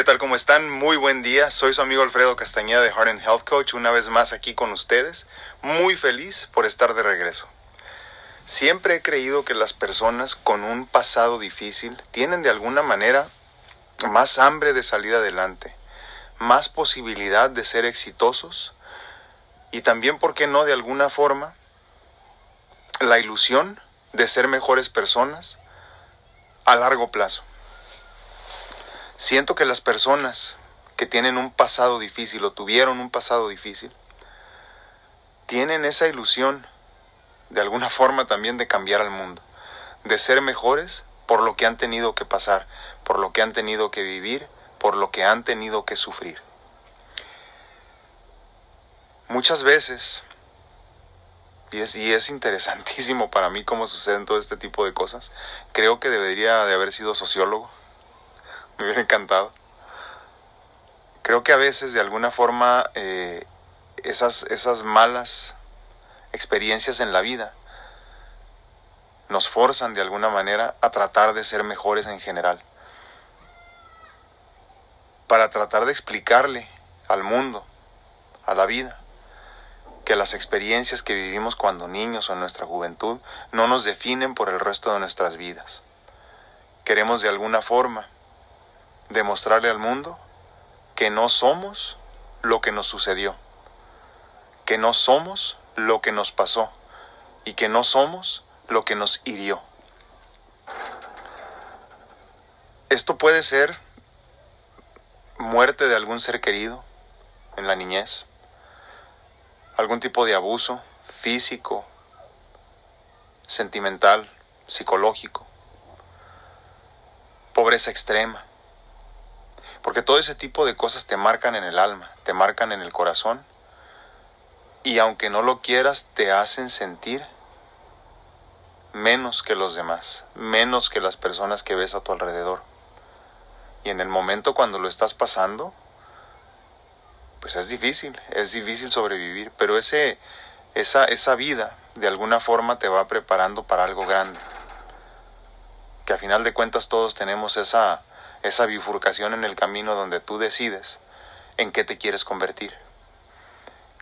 ¿Qué tal? ¿Cómo están? Muy buen día. Soy su amigo Alfredo Castañeda de Heart and Health Coach, una vez más aquí con ustedes. Muy feliz por estar de regreso. Siempre he creído que las personas con un pasado difícil tienen de alguna manera más hambre de salir adelante, más posibilidad de ser exitosos y también, ¿por qué no, de alguna forma, la ilusión de ser mejores personas a largo plazo. Siento que las personas que tienen un pasado difícil o tuvieron un pasado difícil, tienen esa ilusión de alguna forma también de cambiar al mundo, de ser mejores por lo que han tenido que pasar, por lo que han tenido que vivir, por lo que han tenido que sufrir. Muchas veces, y es, interesantísimo para mí cómo suceden todo este tipo de cosas, creo que debería de haber sido sociólogo me hubiera encantado. Creo que a veces de alguna forma eh, esas, esas malas experiencias en la vida nos forzan de alguna manera a tratar de ser mejores en general. Para tratar de explicarle al mundo, a la vida, que las experiencias que vivimos cuando niños o en nuestra juventud no nos definen por el resto de nuestras vidas. Queremos de alguna forma demostrarle al mundo que no somos lo que nos sucedió, que no somos lo que nos pasó y que no somos lo que nos hirió. Esto puede ser muerte de algún ser querido en la niñez, algún tipo de abuso físico, sentimental, psicológico, pobreza extrema, porque todo ese tipo de cosas te marcan en el alma, te marcan en el corazón. Y aunque no lo quieras, te hacen sentir menos que los demás, menos que las personas que ves a tu alrededor. Y en el momento cuando lo estás pasando, pues es difícil, es difícil sobrevivir, pero ese, esa, esa vida de alguna forma te va preparando para algo grande. Que a final de cuentas todos tenemos esa, esa bifurcación en el camino donde tú decides en qué te quieres convertir.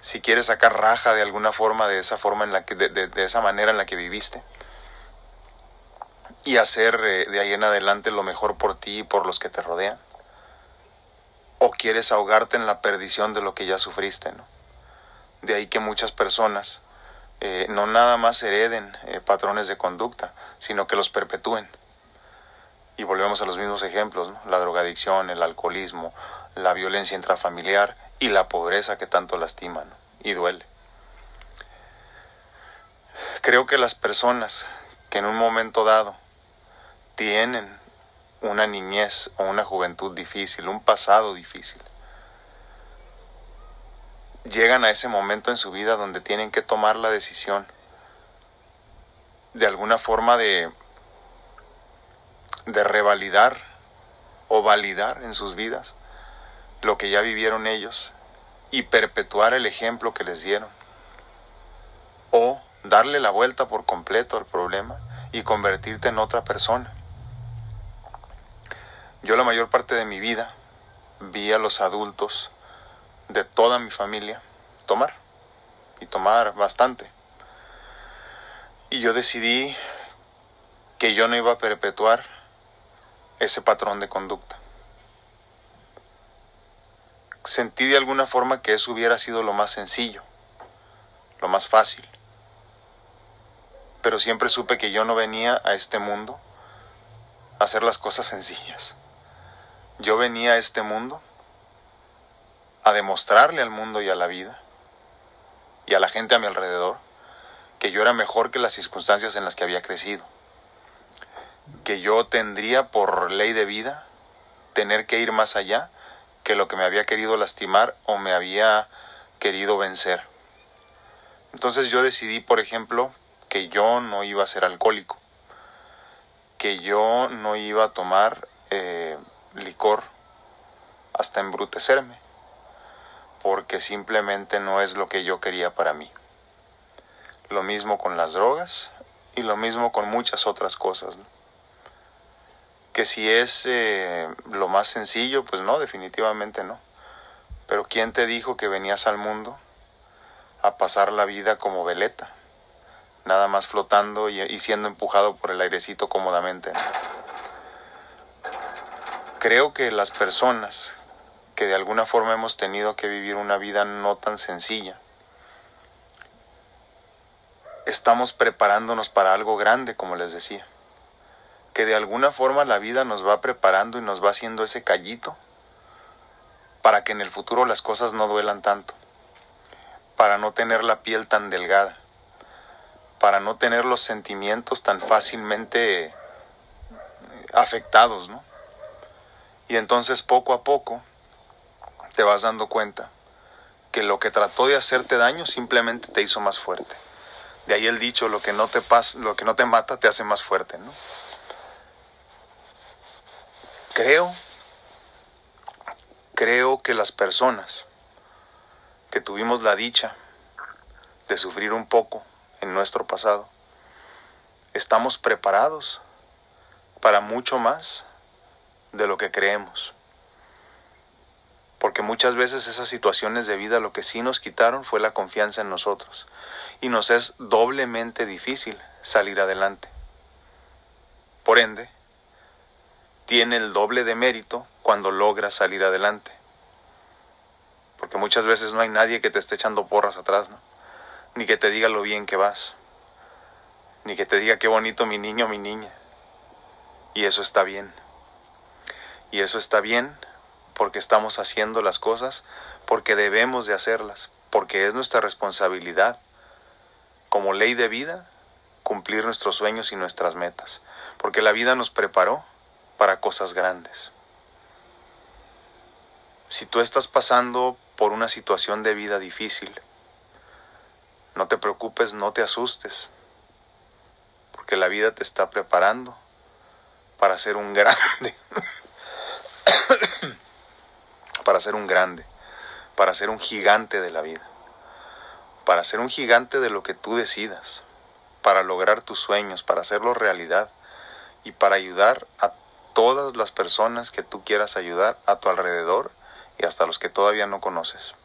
Si quieres sacar raja de alguna forma, de esa forma en la que, de, esa manera en la que viviste, y hacer eh, de ahí en adelante lo mejor por ti y por los que te rodean. O quieres ahogarte en la perdición de lo que ya sufriste, ¿no? De ahí que muchas personas eh, no nada más hereden eh, patrones de conducta, sino que los perpetúen. Y volvemos a los mismos ejemplos, la drogadicción, el alcoholismo, la violencia intrafamiliar y la pobreza que tanto lastima y duele. Creo que las personas que en un momento dado tienen una niñez o una juventud difícil, un pasado difícil, llegan a ese momento en su vida donde tienen que tomar la decisión de alguna forma de de revalidar o validar en sus vidas lo que ya vivieron ellos y perpetuar el ejemplo que les dieron. O darle la vuelta por completo al problema y convertirte en otra persona. Yo la mayor parte de mi vida vi a los adultos de toda mi familia tomar y tomar bastante. Y yo decidí que yo no iba a perpetuar ese patrón de conducta. Sentí de alguna forma que eso hubiera sido lo más sencillo, lo más fácil. Pero siempre supe que yo no venía a este mundo a hacer las cosas sencillas. Yo venía a este mundo a demostrarle al mundo y a la vida y a la gente a mi alrededor que yo era mejor que las circunstancias en las que había crecido que yo tendría por ley de vida tener que ir más allá que lo que me había querido lastimar o me había querido vencer. Entonces yo decidí, por ejemplo, que yo no iba a ser alcohólico, que yo no iba a tomar eh, licor hasta embrutecerme, porque simplemente no es lo que yo quería para mí. Lo mismo con las drogas y lo mismo con muchas otras cosas Que si es eh, lo más sencillo, pues no, definitivamente no. Pero ¿quién te dijo que venías al mundo a pasar la vida como veleta? Nada más flotando y, siendo empujado por el airecito cómodamente. Creo que las personas que de alguna forma hemos tenido que vivir una vida no tan sencilla, estamos preparándonos para algo grande, como les decía. Que de alguna forma la vida nos va preparando y nos va haciendo ese callito para que en el futuro las cosas no duelan tanto, para no tener la piel tan delgada, para no tener los sentimientos tan fácilmente eh, afectados, ¿no? Y entonces poco a poco te vas dando cuenta que lo que trató de hacerte daño simplemente te hizo más fuerte. De ahí el dicho, lo que no te pasa, lo que no te mata te hace más fuerte, ¿no? Creo creo que las personas que tuvimos la dicha de sufrir un poco en nuestro pasado, estamos preparados para mucho más de lo que creemos. Porque muchas veces esas situaciones de vida lo que sí nos quitaron fue la confianza en nosotros. Y nos es doblemente difícil salir adelante. Por ende, tiene el doble de mérito cuando logras salir adelante. Porque muchas veces no hay nadie que te esté echando porras atrás, ¿no? Ni que te diga lo bien que vas. Ni que te diga qué bonito mi niño o mi niña. Y eso está bien. Y eso está bien porque estamos haciendo las cosas porque debemos de hacerlas, porque es nuestra responsabilidad como ley de vida cumplir nuestros sueños y nuestras metas, porque la vida nos preparó para cosas grandes. Si tú estás pasando por una situación de vida difícil, no te preocupes, no te asustes, porque la vida te está preparando para ser un grande. para ser un grande, para ser un gigante de la vida, para ser un gigante de lo que tú decidas, para lograr tus sueños, para hacerlo realidad y para ayudar a todas las personas que tú quieras ayudar a tu alrededor y hasta los que todavía no conoces.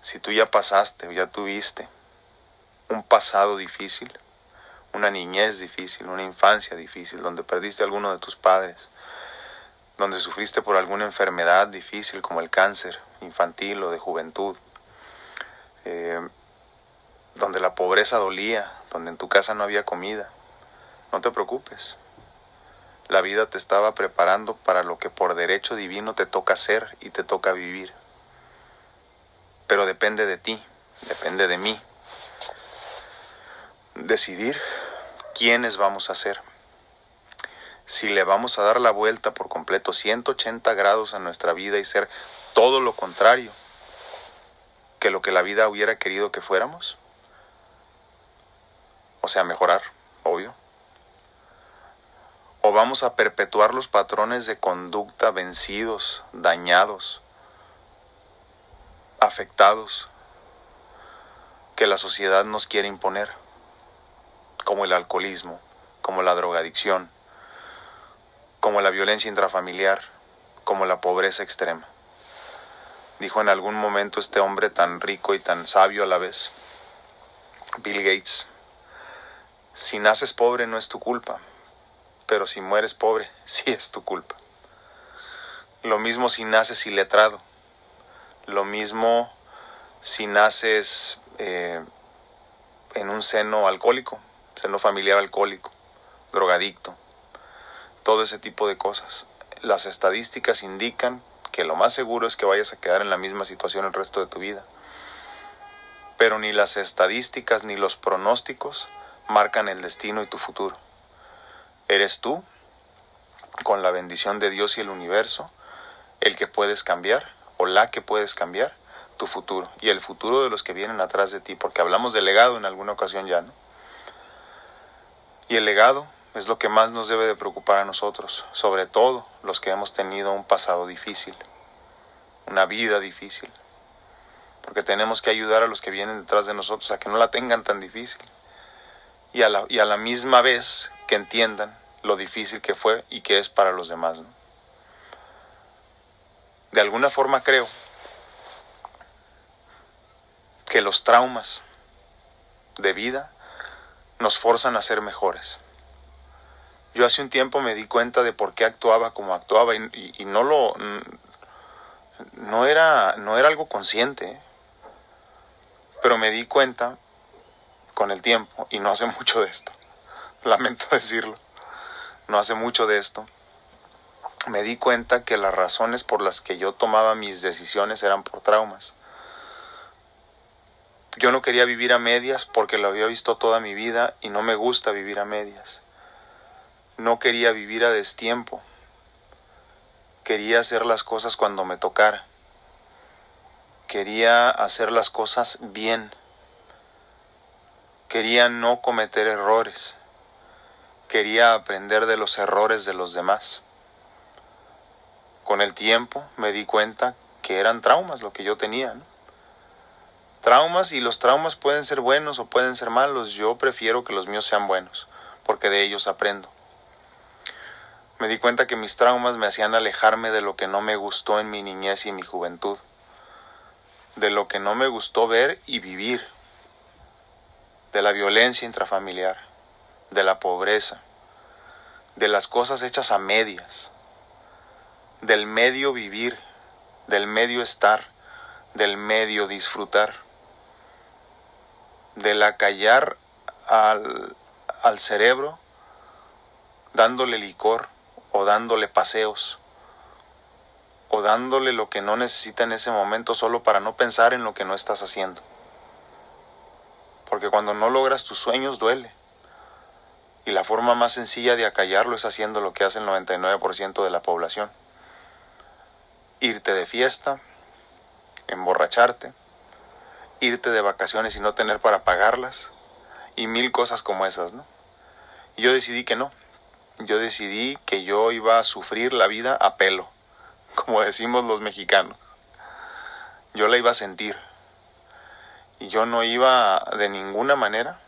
Si tú ya pasaste o ya tuviste un pasado difícil, una niñez difícil, una infancia difícil, donde perdiste a alguno de tus padres, donde sufriste por alguna enfermedad difícil como el cáncer infantil o de juventud, eh, donde la pobreza dolía, donde en tu casa no había comida, no te preocupes. La vida te estaba preparando para lo que por derecho divino te toca hacer y te toca vivir. Pero depende de ti, depende de mí. Decidir quiénes vamos a ser si le vamos a dar la vuelta por completo 180 grados a nuestra vida y ser todo lo contrario que lo que la vida hubiera querido que fuéramos? O sea, mejorar. ¿O vamos a perpetuar los patrones de conducta vencidos, dañados, afectados, que la sociedad nos quiere imponer, como el alcoholismo, como la drogadicción, como la violencia intrafamiliar, como la pobreza extrema. Dijo en algún momento este hombre tan rico y tan sabio a la vez, Bill Gates, si naces pobre no es tu culpa, pero si mueres pobre sí es tu culpa. Lo mismo si naces iletrado, lo mismo si naces eh, en un seno alcohólico, seno familiar alcohólico, drogadicto, todo ese tipo de cosas. Las estadísticas indican que lo más seguro es que vayas a quedar en la misma situación el resto de tu vida. Pero ni las estadísticas ni los pronósticos marcan el destino y tu futuro. Eres tú, con la bendición de Dios y el universo, el que puedes cambiar o la que puedes cambiar tu futuro y el futuro de los que vienen atrás de ti, porque hablamos de legado en alguna ocasión ya, ¿no? Y el legado es lo que más nos debe de preocupar a nosotros, sobre todo los que hemos tenido un pasado difícil, una vida difícil, porque tenemos que ayudar a los que vienen detrás de nosotros a que no la tengan tan difícil y a la, y a la misma vez que entiendan lo difícil que fue y que es para los demás. De alguna forma creo que los traumas de vida nos forzan a ser mejores. Yo hace un tiempo me di cuenta de por qué actuaba como actuaba y, no lo no era no era algo consciente, ¿eh? pero me di cuenta con el tiempo y no hace mucho de esto. Lamento decirlo. No hace mucho de esto. Me di cuenta que las razones por las que yo tomaba mis decisiones eran por traumas. Yo no quería vivir a medias porque lo había visto toda mi vida y no me gusta vivir a medias. No quería vivir a destiempo. Quería hacer las cosas cuando me tocara. Quería hacer las cosas bien. Quería no cometer errores. Quería aprender de los errores de los demás. Con el tiempo me di cuenta que eran traumas lo que yo tenía. Traumas y los traumas pueden ser buenos o pueden ser malos. Yo prefiero que los míos sean buenos porque de ellos aprendo. Me di cuenta que mis traumas me hacían alejarme de lo que no me gustó en mi niñez y mi juventud, de lo que no me gustó ver y vivir, de la violencia intrafamiliar, de la pobreza, de las cosas hechas a medias, del medio vivir, del medio estar, del medio disfrutar, de la callar al, al cerebro dándole licor o dándole paseos o dándole lo que no necesita en ese momento solo para no pensar en lo que no estás haciendo. Porque cuando no logras tus sueños duele. Y la forma más sencilla de acallarlo es haciendo lo que hace el 99% de la población. Irte de fiesta, emborracharte, irte de vacaciones y no tener para pagarlas, y mil cosas como esas, ¿no? Y yo decidí que no, yo decidí que yo iba a sufrir la vida a pelo, como decimos los mexicanos. Yo la iba a sentir. Y yo no iba de ninguna manera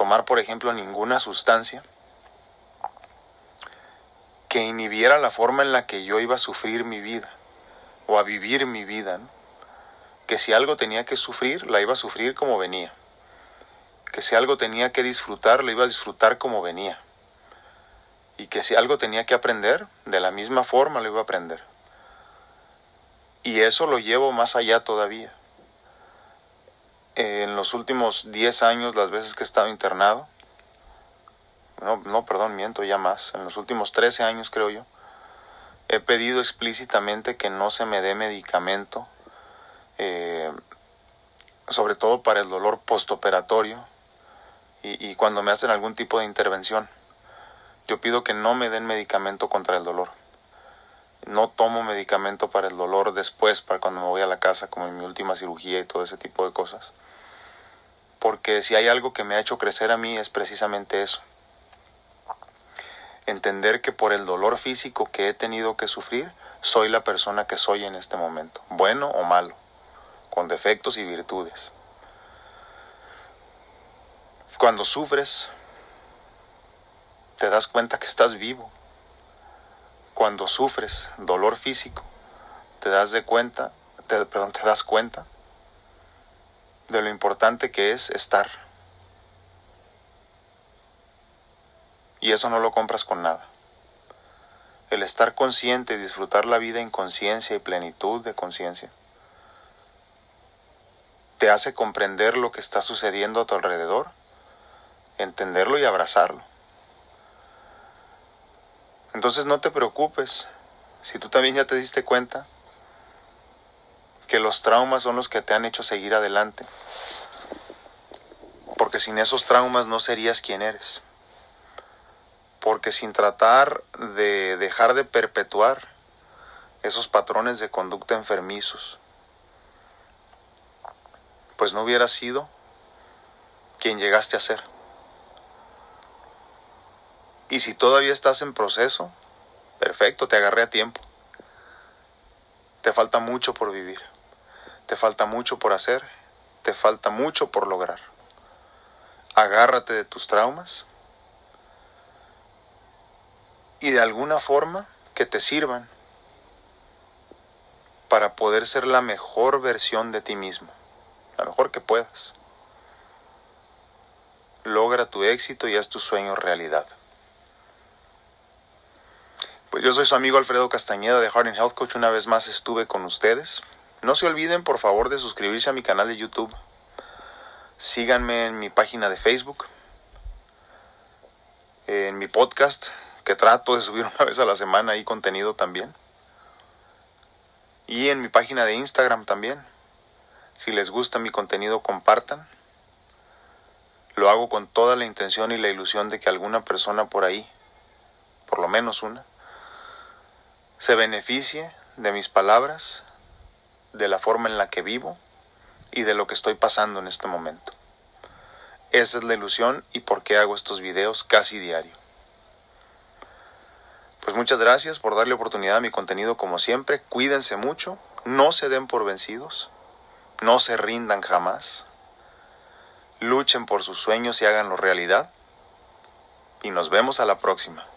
tomar, por ejemplo, ninguna sustancia que inhibiera la forma en la que yo iba a sufrir mi vida o a vivir mi vida. Que si algo tenía que sufrir, la iba a sufrir como venía. Que si algo tenía que disfrutar, lo iba a disfrutar como venía y que si algo tenía que aprender, de la misma forma lo iba a aprender. Y eso lo llevo más allá todavía. En los últimos 10 años, las veces que he estado internado, no, no, perdón, miento ya más, en los últimos 13 años creo yo, he pedido explícitamente que no se me dé medicamento, eh, sobre todo para el dolor postoperatorio y, y cuando me hacen algún tipo de intervención yo pido que no me den medicamento contra el dolor. No tomo medicamento para el dolor después, para cuando me voy a la casa, como en mi última cirugía y todo ese tipo de cosas. Porque si hay algo que me ha hecho crecer a mí es precisamente eso. Entender que por el dolor físico que he tenido que sufrir, soy la persona que soy en este momento, bueno o malo, con defectos y virtudes. Cuando sufres, te das cuenta que estás vivo. Cuando sufres dolor físico, te das de cuenta, te, perdón, te das cuenta de lo importante que es estar. Y eso no lo compras con nada. El estar consciente y disfrutar la vida en conciencia y plenitud de conciencia te hace comprender lo que está sucediendo a tu alrededor, entenderlo y abrazarlo. Entonces no te preocupes si tú también ya te diste cuenta que los traumas son los que te han hecho seguir adelante. Porque sin esos traumas no serías quien eres. Porque sin tratar de dejar de perpetuar esos patrones de conducta enfermizos, pues no hubieras sido quien llegaste a ser. Y si todavía estás en proceso, perfecto, te agarré a tiempo. Te falta mucho por vivir, te falta mucho por hacer, te falta mucho por lograr. Agárrate de tus traumas y de alguna forma que te sirvan para poder ser la mejor versión de ti mismo, la mejor que puedas. Logra tu éxito y haz tus sueños realidad. Pues yo soy su amigo Alfredo Castañeda de Heart Health Coach. Una vez más estuve con ustedes. No se olviden por favor de suscribirse a mi canal de YouTube. Síganme en mi página de Facebook. En mi podcast, que trato de subir una vez a la semana y contenido también. Y en mi página de Instagram también. Si les gusta mi contenido, compartan. Lo hago con toda la intención y la ilusión de que alguna persona por ahí, por lo menos una, se beneficie de mis palabras, de la forma en la que vivo y de lo que estoy pasando en este momento. Esa es la ilusión y por qué hago estos videos casi diario. Pues muchas gracias por darle oportunidad a mi contenido como siempre. Cuídense mucho, no se den por vencidos, no se rindan jamás. Luchen por sus sueños y háganlo realidad. Y nos vemos a la próxima.